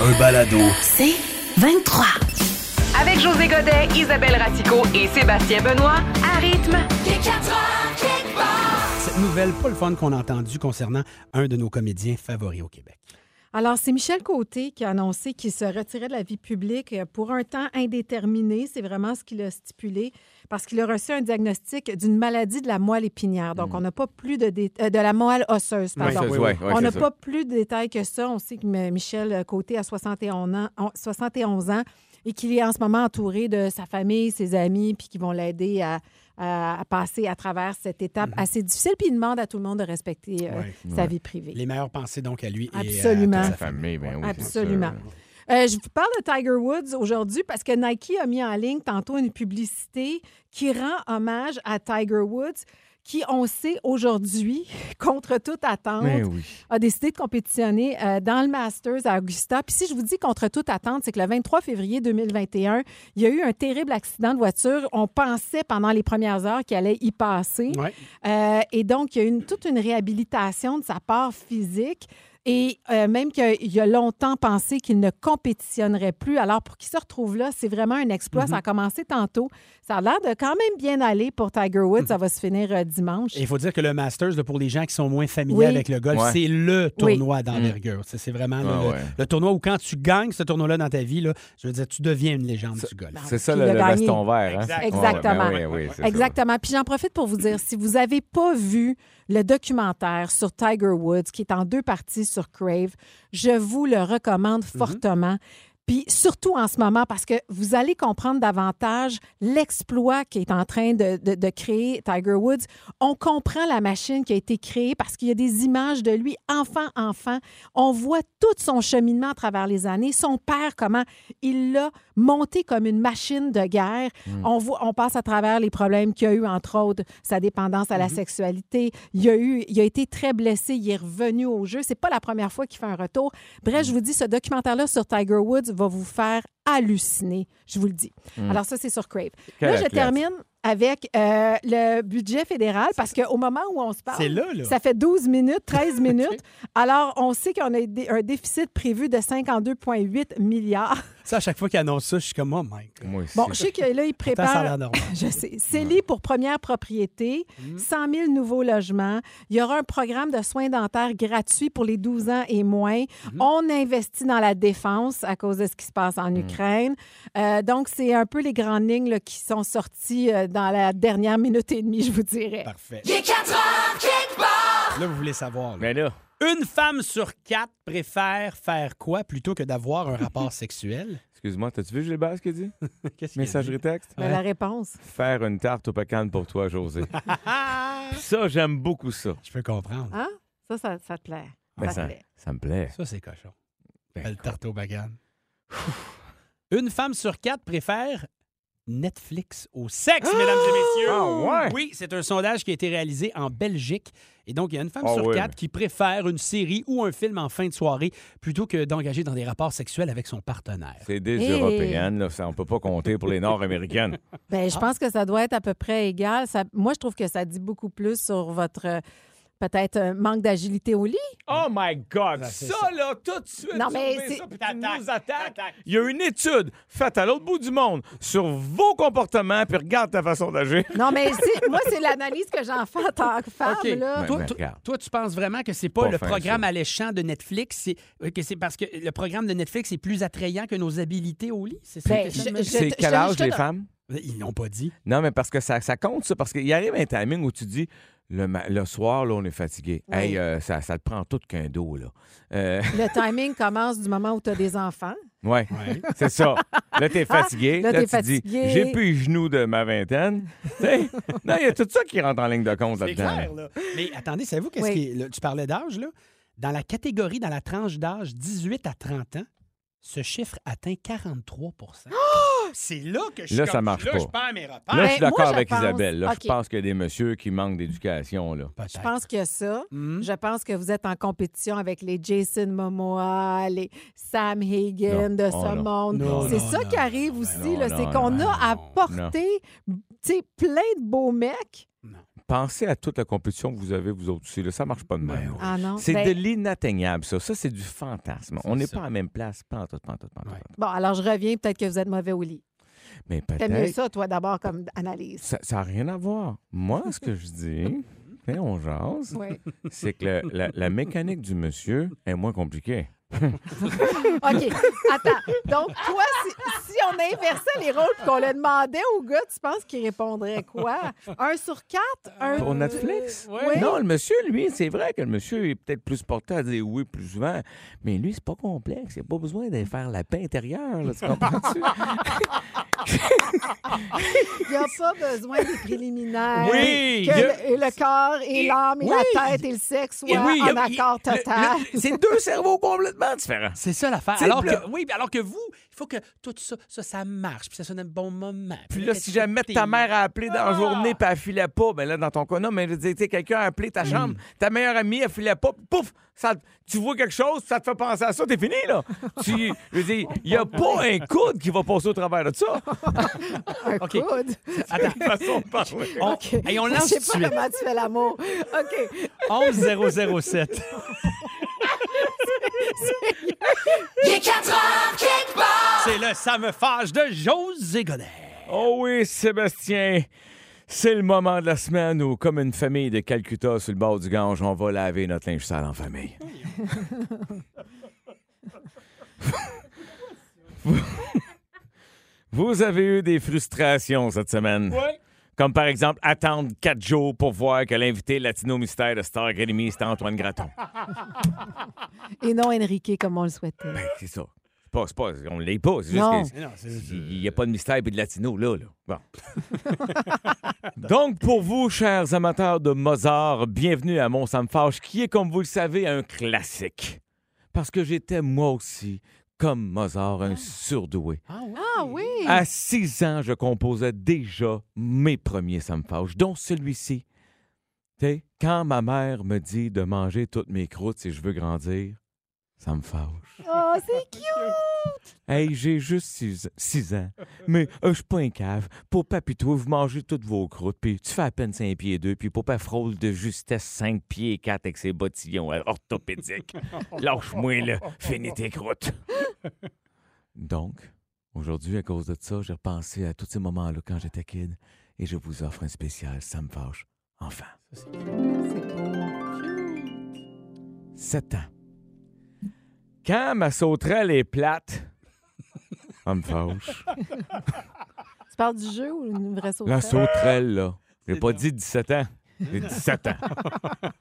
Un balado. C'est 23. Avec José Godet, Isabelle Ratico et Sébastien Benoît, à rythme. Cette nouvelle, pas le fun qu'on a entendue concernant un de nos comédiens favoris au Québec. Alors, c'est Michel Côté qui a annoncé qu'il se retirait de la vie publique pour un temps indéterminé. C'est vraiment ce qu'il a stipulé parce qu'il a reçu un diagnostic d'une maladie de la moelle épinière. Donc, on n'a pas plus de, dé- euh, de la moelle osseuse, pardon. on n'a pas plus de détails que ça. On sait que Michel Côté a 71 ans, en- 71 ans et qu'il est en ce moment entouré de sa famille, ses amis, puis qui vont l'aider à, à- à passer à travers cette étape assez difficile. Puis il demande à tout le monde de respecter euh, Ouais. sa vie privée. Les meilleures pensées donc à lui et à Absolument. Sa famille. ben Absolument. Euh, je vous parle de Tiger Woods aujourd'hui parce que Nike a mis en ligne tantôt une publicité qui rend hommage à Tiger Woods, qui, on sait aujourd'hui, contre toute attente, oui. a décidé de compétitionner euh, dans le Masters à Augusta. Puis si je vous dis contre toute attente, c'est que le 23 février 2021, il y a eu un terrible accident de voiture. On pensait pendant les premières heures qu'il allait y passer. Euh, et donc, il y a eu une- toute une réhabilitation de sa part physique. Et euh, même qu'il a longtemps pensé qu'il ne compétitionnerait plus. Alors, pour qu'il se retrouve là, c'est vraiment un exploit. Ça a commencé tantôt. Ça a l'air de quand même bien aller pour Tiger Woods. Ça va se finir euh, dimanche. Il faut dire que le Masters, là, pour les gens qui sont moins familiers Oui. avec le golf, Ouais. c'est le tournoi d'envergure. C'est- C'est vraiment là, Ah le, ouais. le tournoi où quand tu gagnes ce tournoi-là dans ta vie, là, je veux dire, tu deviens une légende du golf. C'est ça le, le veston vert. Hein? Exactement. ben oui, ça. Exactement. Puis j'en profite pour vous dire, si vous n'avez pas vu le documentaire sur Tiger Woods, qui est en deux parties sur Crave, je vous le recommande fortement. Puis surtout en ce moment, parce que vous allez comprendre davantage l'exploit qui est en train de, de- de créer Tiger Woods. On comprend la machine qui a été créée parce qu'il y a des images de lui enfant, enfant. On voit tout son cheminement à travers les années. Son père, comment il l'a monté comme une machine de guerre. On, voit, on passe à travers les problèmes qu'il y a eu, entre autres, sa dépendance à la sexualité. Il a, eu, il a été très blessé. Il est revenu au jeu. C'est pas la première fois qu'il fait un retour. Bref, je vous dis, ce documentaire-là sur Tiger Woods va vous faire halluciner. Je vous le dis. Alors, ça, c'est sur Crave. Quel là, je athlète. termine avec euh, le budget fédéral parce qu'au moment où on se parle, C'est là, là. ça fait 12 minutes, 13 minutes. Alors, on sait qu'on a un déficit prévu de 52,8 milliards. Ça, à chaque fois qu'il annonce ça, je suis comme, oh my God. Moi aussi. Bon, je sais que là, il prépare. Je sais. CELI pour première propriété, Mm. 100 000 nouveaux logements. Il y aura un programme de soins dentaires gratuits pour les 12 ans et moins. On investit dans la défense à cause de ce qui se passe en Ukraine. Euh, donc, c'est un peu les grandes lignes là, qui sont sorties euh, dans la dernière minute et demie, je vous dirais. Parfait. Là, vous voulez savoir. là. Mais là, Une femme sur quatre préfère faire quoi plutôt que d'avoir un rapport sexuel? excuse-moi, t'as-tu vu Gilbert ce qu'il dit? Qu'est-ce qu'il a Messagerie texte? Mais La réponse. Faire une tarte au pecan pour toi, José. ça, j'aime beaucoup ça. Je peux comprendre. Hein? Ça, ça, ça te plaît. Ben, ça ça, te plaît. ça me plaît. Ça, c'est cochon. Ben, Belle tarte au bagan. Une femme sur quatre préfère Netflix au sexe, mesdames et messieurs. Ah, ouais? Oui, c'est un sondage qui a été réalisé en Belgique. Et donc, il y a une femme Ah, sur quatre mais- qui préfère une série ou un film en fin de soirée plutôt que d'engager dans des rapports sexuels avec son partenaire. C'est des Hey. Européennes, là. Ça, on peut pas compter pour les Nord-Américaines. Ben, je pense que ça doit être à peu près égal. Ça- moi, je trouve que ça dit beaucoup plus sur votre euh, peut-être euh, manque d'agilité au lit. Oh my God! Ah, ça, ça. là, tout de suite, Non, mais ça, puis tu nous attaques. Il y a une étude faite à l'autre bout du monde sur vos comportements, puis regarde ta façon d'agir. Non, mais moi, c'est l'analyse que j'en fais en tant que femme. Là. Ouais. Toi, mais toi- regarde. toi, tu penses vraiment que c'est pas, Pas le programme ça. alléchant de Netflix, c'est euh, que c'est parce que le programme de Netflix est plus attrayant que nos habilités au lit? C'est ça Ben, C'est quel âge je les femmes? Ils l'ont pas dit. Non, mais parce que ça, ça compte, ça. Parce qu'il arrive un timing où tu dis, le, soir, là, on est fatigué. Oui. Hey, euh, ça, ça te prend tout qu'un dos, là. Euh, Le timing commence du moment où tu as des enfants. ouais, c'est ça. Là, t'es fatigué. Ah, là, t'es tu dis, fatigué. j'ai plus les genoux de ma vingtaine. Tu sais, non, il y a tout ça qui rentre en ligne de compte C'est là-dedans. clair, là. Mais attendez, savez-vous qu'est-ce Oui. qui est. là, tu parlais d'âge, là? Dans la catégorie, dans la tranche d'âge 18 à 30 ans, ce chiffre atteint 43% C'est là que je suis Là, ça comme- marche là, pas. je perds mes repères. Là, je Ben, suis d'accord moi, je avec pense- Isabelle. Là, OK. Je pense qu'il y a des messieurs qui manquent d'éducation. Là. Je pense que ça. Hmm? Je pense que vous êtes en compétition avec les Jason Momoa, les Sam Hagen Non. de Oh, ce non. monde. Non, c'est non, ça non, qui arrive aussi, non, là, non, c'est non, qu'on non, a apporté tu sais, plein de beaux mecs. Pensez à toute la compétition que vous avez, vous autres aussi. Là. Ça marche pas de Ben même. oui. Ah non. C'est Ben, de l'inatteignable, ça. Ça, c'est du fantasme. On n'est pas à la même place. Pas en tout, pas en tout, pas en tout. Ouais. Bon, alors je reviens, peut-être que vous êtes mauvais au lit. Mais T'aimes mieux peut-être. ça, toi, d'abord, comme analyse. Ça n'a rien à voir. Moi, ce que je dis, on jase, c'est que le- la, la mécanique du monsieur est moins compliquée. OK. Attends. Donc, toi, si, si on inversait les rôles et qu'on le demandait au gars, tu penses qu'il répondrait quoi? Un sur quatre? Un Pour Netflix? Oui. Non, le monsieur, lui, c'est vrai que le monsieur est peut-être plus porté à dire oui plus souvent, mais lui, c'est pas complexe. Il n'a pas besoin d'aller faire la paix intérieure, là, tu comprends-tu? Il n'y a pas besoin des préliminaires. Oui, Que a- le, le corps et l'âme et oui. la tête et le sexe soient oui, a- en il- accord total. le- C'est deux cerveaux complètement différents. C'est ça l'affaire. Alors que, oui, alors que vous, il faut que tout ça, ça, ça marche, puis ça sonne un bon moment. Puis là, si jamais ta mère a appelé dans la Ah! journée puis elle filait pas, ben là, dans ton cas, non, mais je veux dire, tu sais, quelqu'un a appelé ta chambre, ta meilleure amie, elle filait pas, puis pouf, ça, tu vois quelque chose, ça te fait penser à ça, t'es fini, là. tu, je veux dire, il n'y a pas un coude qui va passer au travers de ça. Un OK. coude? Attends, façon de parler. on, on Je lance sais pas suite. comment tu fais l'amour. OK. 11 007. Le Ça me fâche de José Godet. Oh oui, Sébastien. C'est le moment de la semaine où, comme une famille de Calcutta sur le bord du Gange, on va laver notre linge sale en famille. Vous- avez eu des frustrations cette semaine. Comme par exemple attendre quatre jours pour voir que l'invité latino mystère de Star Academy, c'était Antoine Graton. Et non Enrique comme on le souhaitait. Ben, c'est ça. C'est pas, c'est pas, on l'est pas. C'est juste Non. que- Non, c'est- Il n'y a pas de mystère et de latino, là. là. Bon. Donc, pour vous, chers amateurs de Mozart, bienvenue à Mon Sam Fâche, qui est, comme vous le savez, un classique. Parce que j'étais, moi aussi, comme Mozart, un surdoué. Ah ouais. Ah oui. À six ans, je composais déjà mes premiers Sam Fâche, dont celui-ci. Tu sais, quand ma mère me dit de manger toutes mes croûtes si je veux grandir, ça me fâche. Oh, c'est cute. Hey, j'ai juste 6 ans. Mais euh, je suis pas un cave. Papa puis toi, vous mangez toutes vos croûtes, puis tu fais à peine 5 pieds 2, puis papa frôle de justesse 5 pieds 4 avec ses bottillons orthopédiques. Lâche-moi, là. Finis tes croûtes. Donc, aujourd'hui, à cause de ça, j'ai repensé à tous ces moments-là quand j'étais kid, et je vous offre un spécial Ça me fâche. Enfin. C'est beau. 7 ans. Quand ma sauterelle est plate, ça me fâche. Tu parles du jeu ou une vraie sauterelle? La sauterelle, là. J'ai pas dit 17 ans. J'ai 17 ans.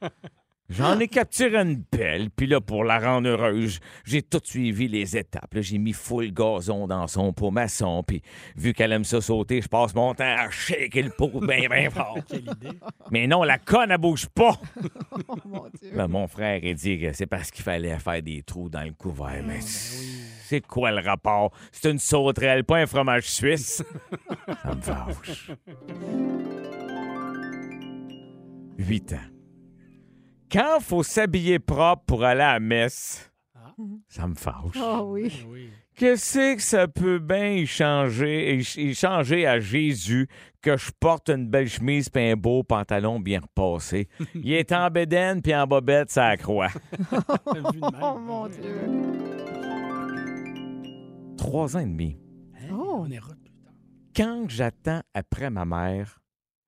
J'en ai capturé une belle, puis là, pour la rendre heureuse, j'ai tout suivi les étapes. J'ai mis full gazon dans son pot maçon, puis vu qu'elle aime ça sauter, je passe mon temps à shaker le pot bien, bien fort. Quelle idée. Mais non, la conne, elle bouge pas. Oh mon Dieu. Là, mon frère, il dit que c'est parce qu'il fallait faire des trous dans le couvert. Mais c'est quoi le rapport? C'est une sauterelle, pas un fromage suisse. Ça me fâche. Huit ans. Quand faut s'habiller propre pour aller à la messe, ça me fâche. Oh oui. Oui. Qu'est-ce que ça peut bien y changer, y- y changer à Jésus que je porte une belle chemise puis un beau pantalon bien repassé? Il est en bédaine puis en bobette, ça croix. Vu de même. Oh mon Dieu. Trois ans et demi. Hein? Oh. On est tard. Quand j'attends après ma mère,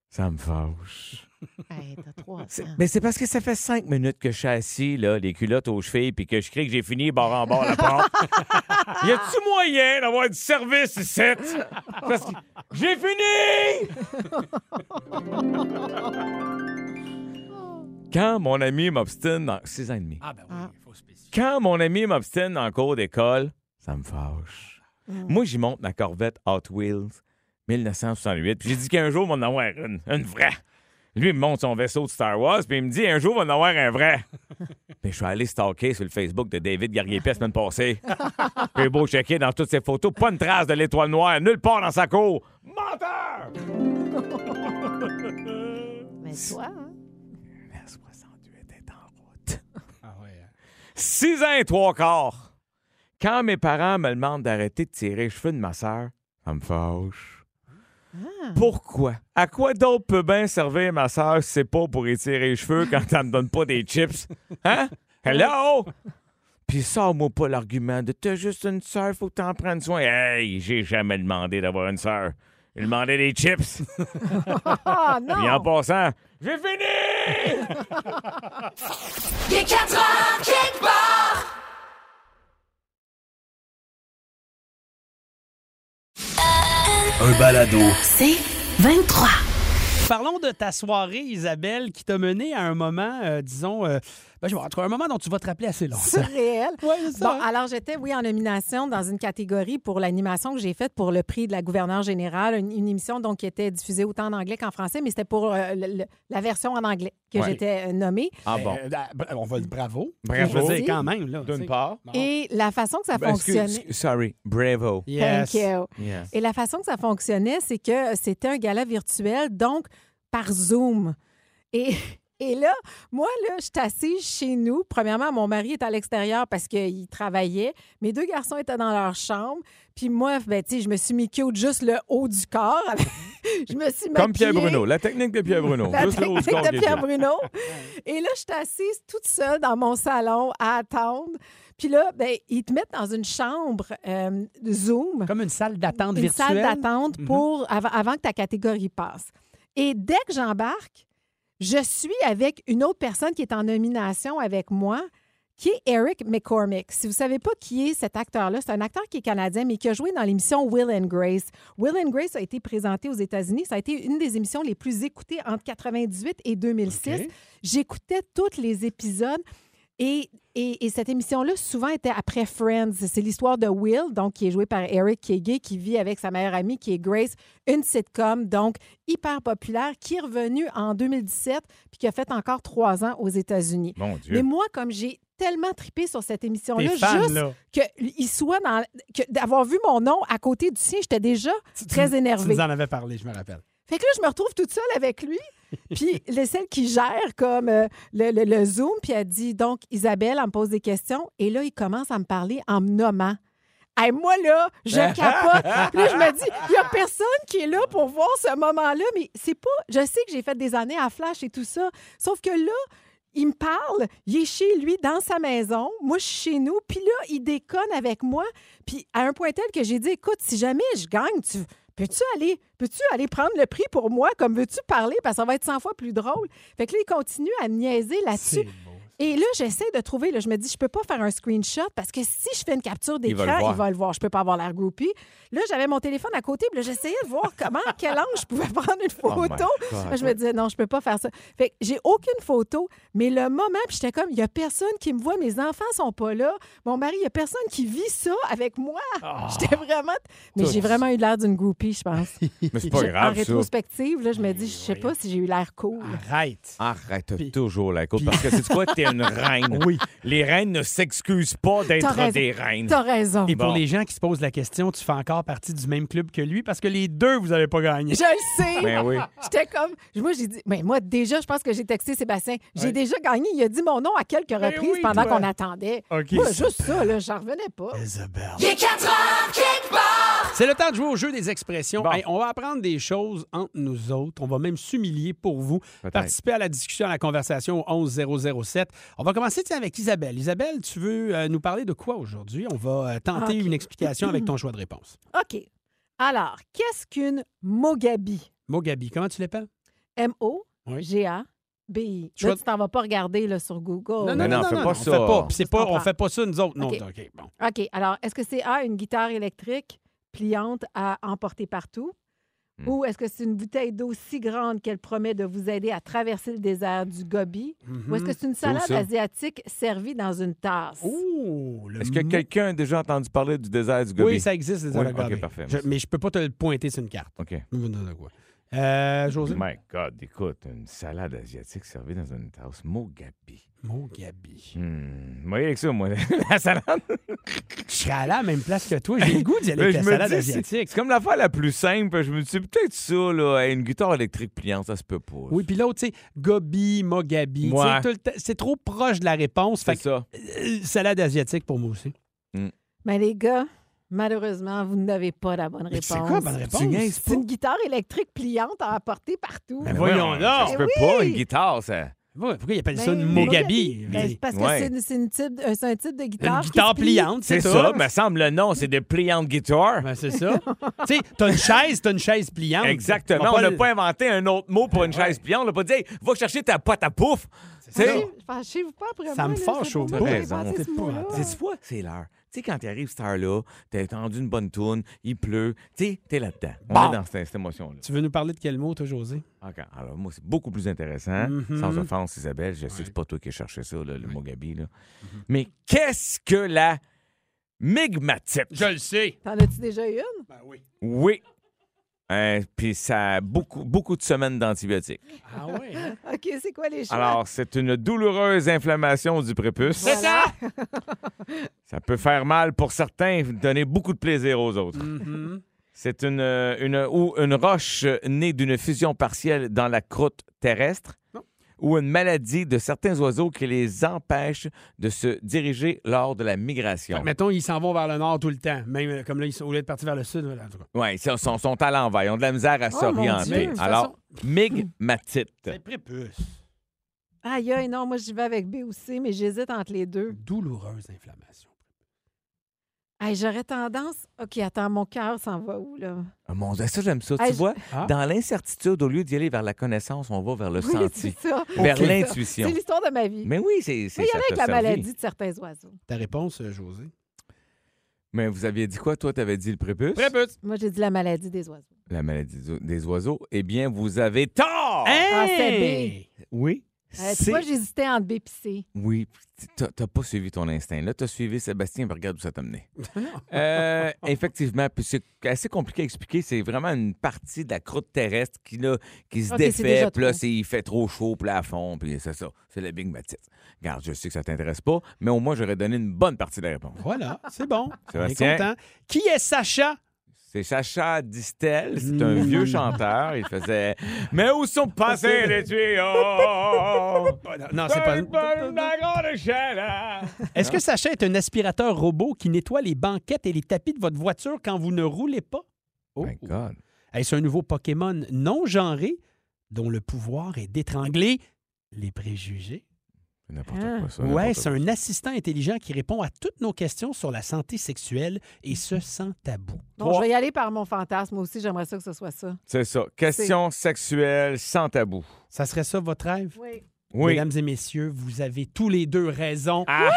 ça me fâche. Hey, t'as trois ans. C'est- Mais c'est parce que ça fait cinq minutes que je suis assis, là, les culottes aux chevilles, puis que je crie que j'ai fini bord en bord la porte. y a-tu moyen d'avoir du service ici? Parce que j'ai fini! Quand mon ami m'obstine dans... Six ans et demi. Ah, ben oui, Ah. il faut spécifier. Quand mon ami m'obstine en cours d'école, ça me fâche. Mm. Moi, j'y monte ma Corvette Hot Wheels 1968. Puis j'ai dit qu'un jour, on va en avoir une, une vraie. Lui, il me montre son vaisseau de Star Wars, puis il me dit un jour, on va en avoir un vrai. puis je suis allé stalker sur le Facebook de David Garriépé la semaine passée. puis j'ai beau checker dans toutes ses photos, pas une trace de l'étoile noire, nulle part dans sa cour. Menteur! Mais toi, hein? La 68 est en route. Ah ouais. hein? 6 ans et trois quarts. Quand mes parents me demandent d'arrêter de tirer les cheveux de ma sœur, ça me fâche. Pourquoi? À quoi d'autre peut bien servir ma sœur si c'est pas pour étirer les cheveux quand elle me donne pas des chips? Hein? Hello? Puis sors-moi pas l'argument de t'as juste une sœur, faut que t'en prennes soin. Hey, j'ai jamais demandé d'avoir une sœur. J'ai demandé des chips. Ah Puis en non! passant, j'ai fini! Il est 4 heures, quelque Un balado. C'est 23. Parlons de ta soirée, Isabelle, qui t'a mené à un moment, euh, disons, euh, je vois, en tout cas, un moment dont tu vas te rappeler assez longtemps. Surréel. Ouais, c'est ça. Bon, alors j'étais, oui, en nomination dans une catégorie pour l'animation que j'ai faite pour le prix de la gouverneure générale, une, une émission donc qui était diffusée autant en anglais qu'en français, mais c'était pour euh, le- le- la version en anglais que Ouais. j'étais euh, nommée. Ah bon. Euh, euh, on va le bravo. Bravo. Dire, quand même. Là, D'une part. Et la façon que ça Ben, fonctionnait. excuse- sorry, bravo. Yes. Thank you. Yes. Et la façon que ça fonctionnait, c'est que c'était un gala virtuel, donc par Zoom. Et, et là, moi, là, je suis assise chez nous. Premièrement, mon mari est à l'extérieur parce qu'il travaillait. Mes deux garçons étaient dans leur chambre. Puis moi, ben, tu sais, je me suis mis cute juste le haut du corps. je me suis Comme Pierre. Bruno, la technique de Pierre Bruno. La Juste le haut du technique corps de Pierre. Bruno. Et là, je suis assise toute seule dans mon salon à attendre. Puis là, ben, ils te mettent dans une chambre euh, Zoom Comme une salle d'attente une virtuelle. salle d'attente Mhm. avant que ta catégorie passe. Et dès que j'embarque, je suis avec une autre personne qui est en nomination avec moi, qui est Eric McCormick. Si vous ne savez pas qui est cet acteur-là, c'est un acteur qui est canadien, mais qui a joué dans l'émission Will and Grace. Will and Grace a été présenté aux États-Unis. Ça a été une des émissions les plus écoutées entre 98 et 2006. OK. J'écoutais tous les épisodes. Et, et- et cette émission-là, souvent, était après Friends. C'est l'histoire de Will, donc qui est joué par Eric, qui est gay, qui vit avec sa meilleure amie, qui est Grace, une sitcom, donc hyper populaire, qui est revenue en 2017, puis qui a fait encore trois ans aux États-Unis. Mon Dieu. Mais moi, comme j'ai tellement tripé sur cette émission-là, juste qu'il soit dans. que d'avoir vu mon nom à côté du sien, j'étais déjà très Tu énervée. nous en avais parlé, je me rappelle. Fait que là, je me retrouve toute seule avec lui. Puis le celle qui gère comme euh, le, le- le Zoom, puis elle dit donc Isabelle, elle me pose des questions. Et là, il commence à me parler en me nommant. Hey, moi, là, je capote. Puis là, je me dis, il n'y a personne qui est là pour voir ce moment-là, mais c'est pas. Je sais que j'ai fait des années à Flash et tout ça. Sauf que là, il me parle, il est chez lui, dans sa maison. Moi, je suis chez nous. Puis là, il déconne avec moi. Puis à un point tel que j'ai dit, écoute, si jamais je gagne, tu peux-tu aller, peux-tu aller prendre le prix pour moi? Comme veux-tu parler? Parce que ça va être 100 fois plus drôle. Fait que là, il continue à niaiser là-dessus. Et là, j'essaie de trouver, là, je me dis, je peux pas faire un screenshot parce que si je fais une capture Il d'écran, voir. il va le voir. Je peux pas avoir l'air groupie. Là, j'avais mon téléphone à côté, puis j'essayais de voir comment, à quel angle je pouvais prendre une Oh my photo. Je me disais, non, je peux pas faire ça. Fait que j'ai aucune photo, mais le moment, puis j'étais comme, il y a personne qui me voit, mes enfants sont pas là. Mon mari, il y a personne qui vit ça avec moi. Ah. J'étais vraiment. Mais j'ai vraiment eu l'air d'une groupie, je pense. Mais c'est pas Je- en grave, ça. rétrospective, là, je me dis, je sais pas si j'ai eu l'air cool. Arrête. Arrête Puis- toujours la côte. Parce que c'est quoi? Une reine. Oui. Les reines ne s'excusent pas d'être des reines. T'as raison. Et pour Bon. les gens qui se posent la question, tu fais encore partie du même club que lui parce que les deux, vous n'avez pas gagné. Je le sais. Ben oui. J'étais comme. Moi, j'ai dit. Mais moi, déjà, je pense que j'ai texté Sébastien. J'ai déjà gagné. Il a dit mon nom à quelques reprises oui, pendant qu'on attendait. OK. Moi, juste ça, là, j'en revenais pas. Isabelle. Il est 4 heures, part. C'est le temps de jouer au jeu des expressions. Bon. Hey, on va apprendre des choses entre nous autres. On va même s'humilier pour vous. Participer à la discussion, à la conversation au 11007. On va commencer tiens, avec Isabelle. Isabelle, tu veux euh, nous parler de quoi aujourd'hui? On va euh, tenter une explication avec ton choix de réponse. OK. Alors, qu'est-ce qu'une Mogabi? Mogabi, comment tu l'appelles? M-O-G-A-B-I. Choix- Là, tu t'en vas pas regarder là, sur Google. non, non, fais pas on ça. fait pas. Pas- on comprends. fait pas ça, nous autres. Non, OK. OK, bon. OK. Alors, est-ce que c'est A, une guitare électrique? Pliante à emporter partout? Hmm. Ou est-ce que c'est une bouteille d'eau si grande qu'elle promet de vous aider à traverser le désert du Gobi? Ou est-ce que c'est une salade asiatique servie dans une tasse? Oh, le Est-ce que quelqu'un a déjà entendu parler du désert du Gobi? Oui, ça existe, les Oui, Gobi. OK, parfait. Je- mais je peux pas te le pointer sur une carte. OK. Je me donne de quoi. Euh, José? My God, écoute, une salade asiatique servie dans une tasse Mogabi. Mogabi. Hmm. Moi, avec ça, moi, la salade. Je serais allé à la même place que toi. J'ai le goût d'y aller Mais avec la salade dis, asiatique. C'est comme l'affaire la plus simple. Je me dis, peut-être ça, là, une guitare électrique pliante, ça se peut pas. Oui, puis l'autre, tu sais, Gobi, Mogabi. Ouais. C'est trop proche de la réponse. c'est Fait que, ça. euh, salade asiatique pour moi aussi. Mais les gars, malheureusement, vous n'avez pas la bonne réponse. C'est quoi la bonne réponse? Tu niaises C'est une guitare électrique pliante à apporter partout. Mais voyons. Ça se peut Eh pas, oui. une guitare, ça. Pourquoi ils appellent ça Ben, une Mogabi? Ben, parce que Ouais. c'est euh, c'est un type de guitare. Une guitare pliante, C'est c'est ça, me semble le nom, c'est de pliante guitar. Ben, c'est ça. tu sais, t'as une chaise, t'as une chaise pliante. Exactement. On n'a le- pas inventé un autre mot pour une chaise pliante. On n'a pas dit, hey, va chercher ta pote à pouf. Fâchez-vous pas après Ça me fâche au bout. C'est quoi? C'est l'heure. Tu sais, quand tu arrives cette heure-là, t'as entendu une bonne tourne, il pleut, tu sais, t'es là-dedans. On Bon. est dans cette, cette émotion-là. Tu veux nous parler de quel mot, toi, José? OK. Alors, moi, c'est beaucoup plus intéressant. Mhm. Sans offense, Isabelle, je sais que c'est pas toi qui as cherché ça, là, le Mogabi. Là. Mais qu'est-ce que la migmatite? le sais. T'en as-tu déjà eu une? Ben oui. Oui. Hein, Puis ça a beaucoup, beaucoup de semaines d'antibiotiques. Ah oui, hein? OK, c'est quoi les choix? Alors, c'est une douloureuse inflammation du prépuce. C'est ça! Ça peut faire mal pour certains, donner beaucoup de plaisir aux autres. Mhm. C'est une, euh, une, ou une roche née d'une fusion partielle dans la croûte terrestre. Ou une maladie de certains oiseaux qui les empêche de se diriger lors de la migration. Fait mettons, ils s'en vont vers le nord tout le temps. Même euh, comme là, ils sont, au lieu de partir vers le sud. Oui, ils sont, sont, sont à l'envers. Ils ont de la misère à Oh, s'orienter. Alors, migmatite. C'est prépuce. Aïe, aïe, non, moi, j'y vais avec B ou C, mais j'hésite entre les deux. Douloureuse inflammation. J'aurais tendance. OK, attends, mon cœur s'en va où, là? Ah, mon Dieu, ça, j'aime ça. Hey, tu je- vois, Ah. dans l'incertitude, au lieu d'y aller vers la connaissance, on va vers le Oui, senti, c'est ça. vers l'intuition. C'est l'histoire de ma vie. Mais oui, c'est c'est Mais il y ça en a avec t'a la servi. maladie de certains oiseaux. Ta réponse, euh, José? Mais vous aviez dit quoi? Toi, tu avais dit le prépuce? Prépuce. Moi, j'ai dit la maladie des oiseaux. La maladie des oiseaux. Eh bien, vous avez tort! Ah, c'est! Oui. Euh, tu vois, j'hésitais entre B et C. Oui, t'as t'as pas suivi ton instinct. Là, t'as suivi Sébastien, puis regarde où ça t'a mené. Euh, effectivement, puis c'est assez compliqué à expliquer. C'est vraiment une partie de la croûte terrestre qui, là, qui se défait, puis là, il fait trop chaud, puis là, à fond, puis c'est ça. C'est la Big. Regarde, je sais que ça t'intéresse pas, mais au moins, j'aurais donné une bonne partie de la réponse. Voilà, c'est bon. On est Sébastien? content. Qui est Sacha? C'est Sacha Distel, c'est un Mm. vieux chanteur. Il faisait Mais où sont passés les tuyaux? Non, c'est pas. Est-ce que Sacha est un aspirateur robot qui nettoie les banquettes et les tapis de votre voiture quand vous ne roulez pas? Oh. My God. Est-ce un nouveau Pokémon non genré dont le pouvoir est d'étrangler les préjugés? C'est N'importe Ah. quoi, ça. Ouais, c'est un assistant intelligent qui répond à toutes nos questions sur la santé sexuelle et ce sans tabou. Bon, je vais y aller par mon fantasme aussi. J'aimerais ça que ce soit ça. C'est ça. Question sexuelle sans tabou. Ça serait ça votre rêve? Oui. Oui. Mesdames et messieurs, vous avez tous les deux raison. Ah!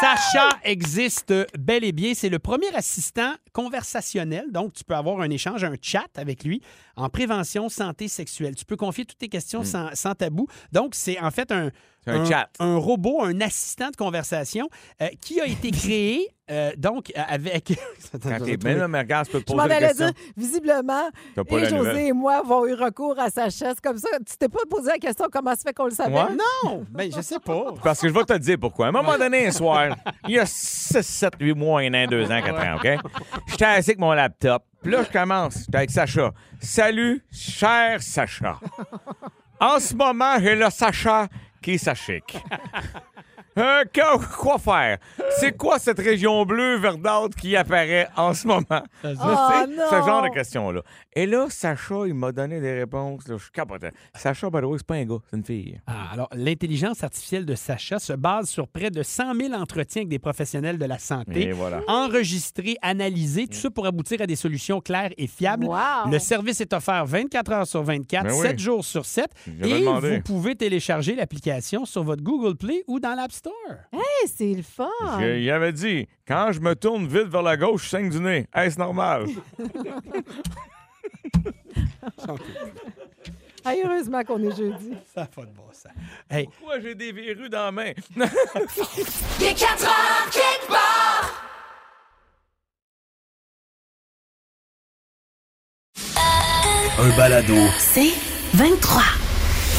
Sacha existe bel et bien. C'est le premier assistant conversationnel. Donc, tu peux avoir un échange, un chat avec lui en prévention santé sexuelle. Tu peux confier toutes tes questions sans, sans tabou. Donc, c'est en fait un, un chat. un robot, un assistant de conversation euh, qui a été créé euh, donc euh, avec. Quand t'es bien là, mais regarde, tu peux te poser dire, visiblement, et José et moi avons eu recours à sa chaise. Comme ça, tu t'es pas posé la question comment ça fait qu'on le savait? Ouais. Non, ben je sais pas. Parce que je vais te dire pourquoi. À un moment donné, un soir, il y a 6, 7, 8 mois, un an, 2 ans, 4 ans, OK? J'étais assis avec mon laptop. Puis là, je commence. J'étais avec Sacha. Salut, cher Sacha. En ce moment, j'ai le Sacha qui s'achique. Euh, quoi faire? C'est quoi cette région bleue verdâtre qui apparaît en ce moment? Oh, ce genre de questions-là. Et là, Sacha, il m'a donné des réponses. Là, je capotais. Sacha, by c'est pas un gars, c'est une fille. Ah, alors, l'intelligence artificielle de Sacha se base sur près de 100 000 entretiens avec des professionnels de la santé. Voilà. Enregistrés, analysés, tout ça pour aboutir à des solutions claires et fiables. Wow! Le service est offert 24 heures sur 24, Ben oui. 7 jours sur 7. J'avais Et demandé. vous pouvez télécharger l'application sur votre Google Play ou dans l'App Store. Hey, c'est le fun! Je- Il avait dit quand je me tourne vite vers la gauche, je saigne du nez. Est-ce normal? Heureusement qu'on est jeudi. Ça n'a pas de bon sens. Hey, Pourquoi j'ai des verrues dans la main? Il est 4 heures quelque part. Un balado. C'est 23.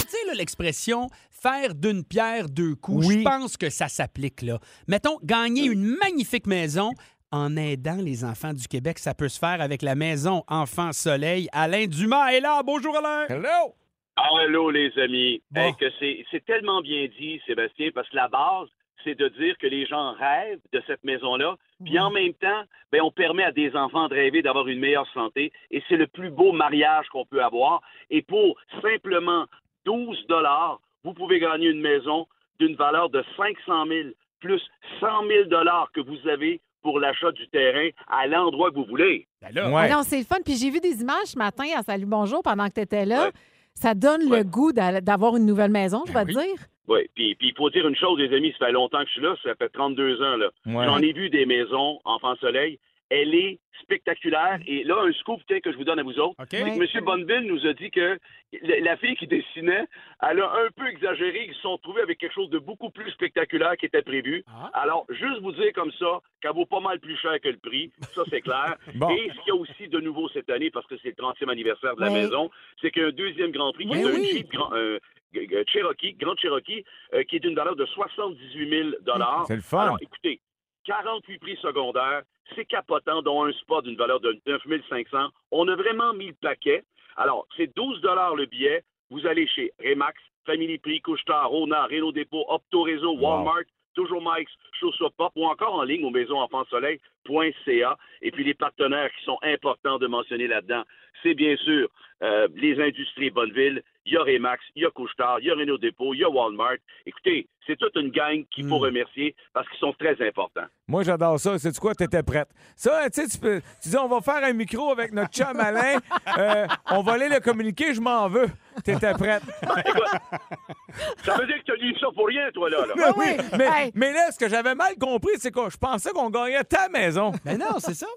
Tu sais, l'expression faire d'une pierre deux coups, Oui. je pense que ça s'applique là. Mettons, gagner une magnifique maison en aidant les enfants du Québec, ça peut se faire avec la maison Enfant Soleil. Alain Dumas est là. Bonjour Alain. Hello! Allô, les amis. Bon. Hey, que c'est, c'est tellement bien dit, Sébastien, parce que la base, c'est de dire que les gens rêvent de cette maison-là. Puis en même temps, ben, on permet à des enfants de rêver d'avoir une meilleure santé. Et c'est le plus beau mariage qu'on peut avoir. Et pour simplement 12 dollars, vous pouvez gagner une maison d'une valeur de 500 000 plus 100 000 dollars que vous avez pour l'achat du terrain à l'endroit que vous voulez. Ben Ouais. Ah Non, c'est le fun. Puis j'ai vu des images ce matin à Salut Bonjour pendant que tu étais là. Ouais. Ça donne le goût d'a- d'avoir une nouvelle maison, je Ben vais te oui. dire. Oui, puis puis il faut dire une chose, les amis, ça fait longtemps que je suis là, ça fait 32 ans, là. J'en ai vu des maisons, Enfant Soleil. Elle est spectaculaire. Et là, un scoop tiens, que je vous donne à vous autres. OK. c'est Ouais. que M. Bonneville nous a dit que la fille qui dessinait, elle a un peu exagéré. Ils se sont trouvés avec quelque chose de beaucoup plus spectaculaire qui était prévu. Ah. Alors, juste vous dire comme ça qu'elle vaut pas mal plus cher que le prix. Ça, c'est clair. Bon. Et ce qu'il y a aussi de nouveau cette année, parce que c'est le 30e anniversaire de la maison, c'est qu'il y a un deuxième Grand Prix qui Oui, est un oui. Jeep Grand- euh, Cherokee, Grand Cherokee, euh, qui est d'une valeur de 78 000 C'est le fun. Alors, écoutez, 48 prix secondaires, c'est capotant, dont un spot d'une valeur de 9 500. On a vraiment mis le paquet. Alors, c'est 12 le billet. Vous allez chez Remax, Family Prix, Couche-Tard, Rona, Renault Dépôt, Opto Réseau, Walmart, Toujours Mike's, Chaussures Pop ou encore en ligne au maisonenfantsoleil.ca. Et puis les partenaires qui sont importants de mentionner là-dedans, c'est bien sûr euh, les industries Bonneville, il y a Remax, il y a Couche-Tard, il y a Renault Dépôt, il y a Walmart. Écoutez, c'est toute une gang qu'il faut remercier parce qu'ils sont très importants. Moi, j'adore ça. C'est quoi? T'étais prête. Ça, tu sais, tu peux. Tu dis, on va faire un micro avec notre chum Alain. Euh, on va aller le communiquer, je m'en veux. T'étais prête. Ça veut dire que tu as lu ça pour rien, toi, là. là. Mais, oui, oui. mais, Hey. mais là, ce que j'avais mal compris, c'est que je pensais qu'on gagnait ta maison. Ben non, c'est ça.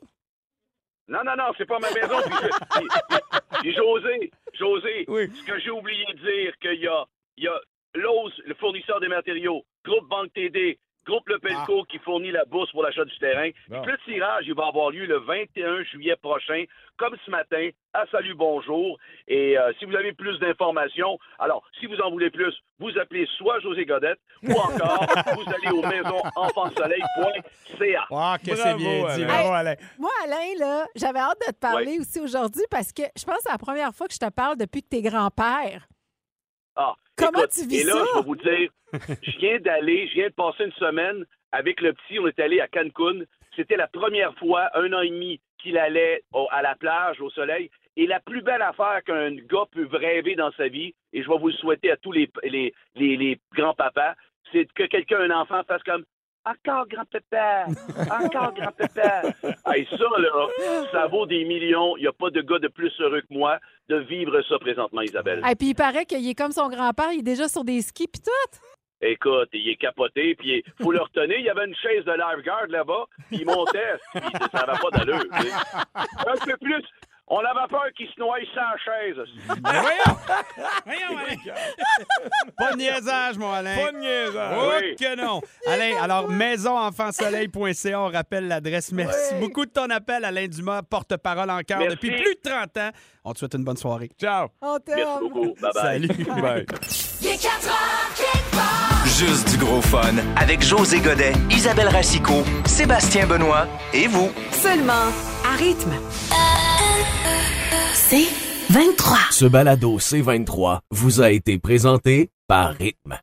Non, non, non, c'est pas ma maison. Puis, puis- puis José, José, Oui. ce que j'ai oublié de dire, qu'il y a, il y a Lowe's, le fournisseur des matériaux, Groupe Banque TD, Groupe Le Pelco qui fournit la bourse pour l'achat du terrain. Bon. Puis le tirage, il va avoir lieu le 21 juillet prochain, comme ce matin, à Salut Bonjour. Et euh, si vous avez plus d'informations, alors, si vous en voulez plus, vous appelez soit José Godette ou encore, vous allez au maisonenfantsoleil.ca. Ah, que c'est bien dit. Alain. Bravo, Alain. Moi, Alain, là, j'avais hâte de te parler aussi aujourd'hui parce que je pense que c'est la première fois que je te parle depuis que t'es grand-père. Ah, Comment écoute, tu vis et là, ça? je vais vous dire, je viens d'aller, je viens de passer une semaine avec le petit, on est allé à Cancun. C'était la première fois, un an et demi, qu'il allait au- à la plage, au soleil. Et la plus belle affaire qu'un gars peut rêver dans sa vie, et je vais vous le souhaiter à tous les, les, les, les grands-papas, c'est que quelqu'un, un enfant, fasse comme encore grand-papa, encore grand-papa. Hey, ça, là, ça vaut des millions. Il n'y a pas de gars de plus heureux que moi de vivre ça présentement, Isabelle. Et puis il paraît qu'il est comme son grand-père, il est déjà sur des skis puis tout. Écoute, il est capoté, puis il faut le retenir. Il y avait une chaise de lifeguard là-bas, puis il montait, puis ça n'avait pas d'allure. Un peu plus, on avait peur qu'il se noie sans chaise. Ben voyons. Voyons, Alain. Pas de niaisage, mon Alain. Pas de niaisage. Oh Oui. que non. Alain, alors maisonenfantsoleil.ca, on rappelle l'adresse. Merci beaucoup de ton appel, Alain Dumas, porte-parole en cœur depuis plus de 30 ans. On te souhaite une bonne soirée. Ciao. On Merci beaucoup. Bye-bye. Salut. Bye. Il est 4 heures, quelque part. Juste du gros fun avec José Godet, Isabelle Racicot, Sébastien Benoît et vous. Seulement à rythme. C'est 23. Ce balado C23 vous a été présenté par Rythme.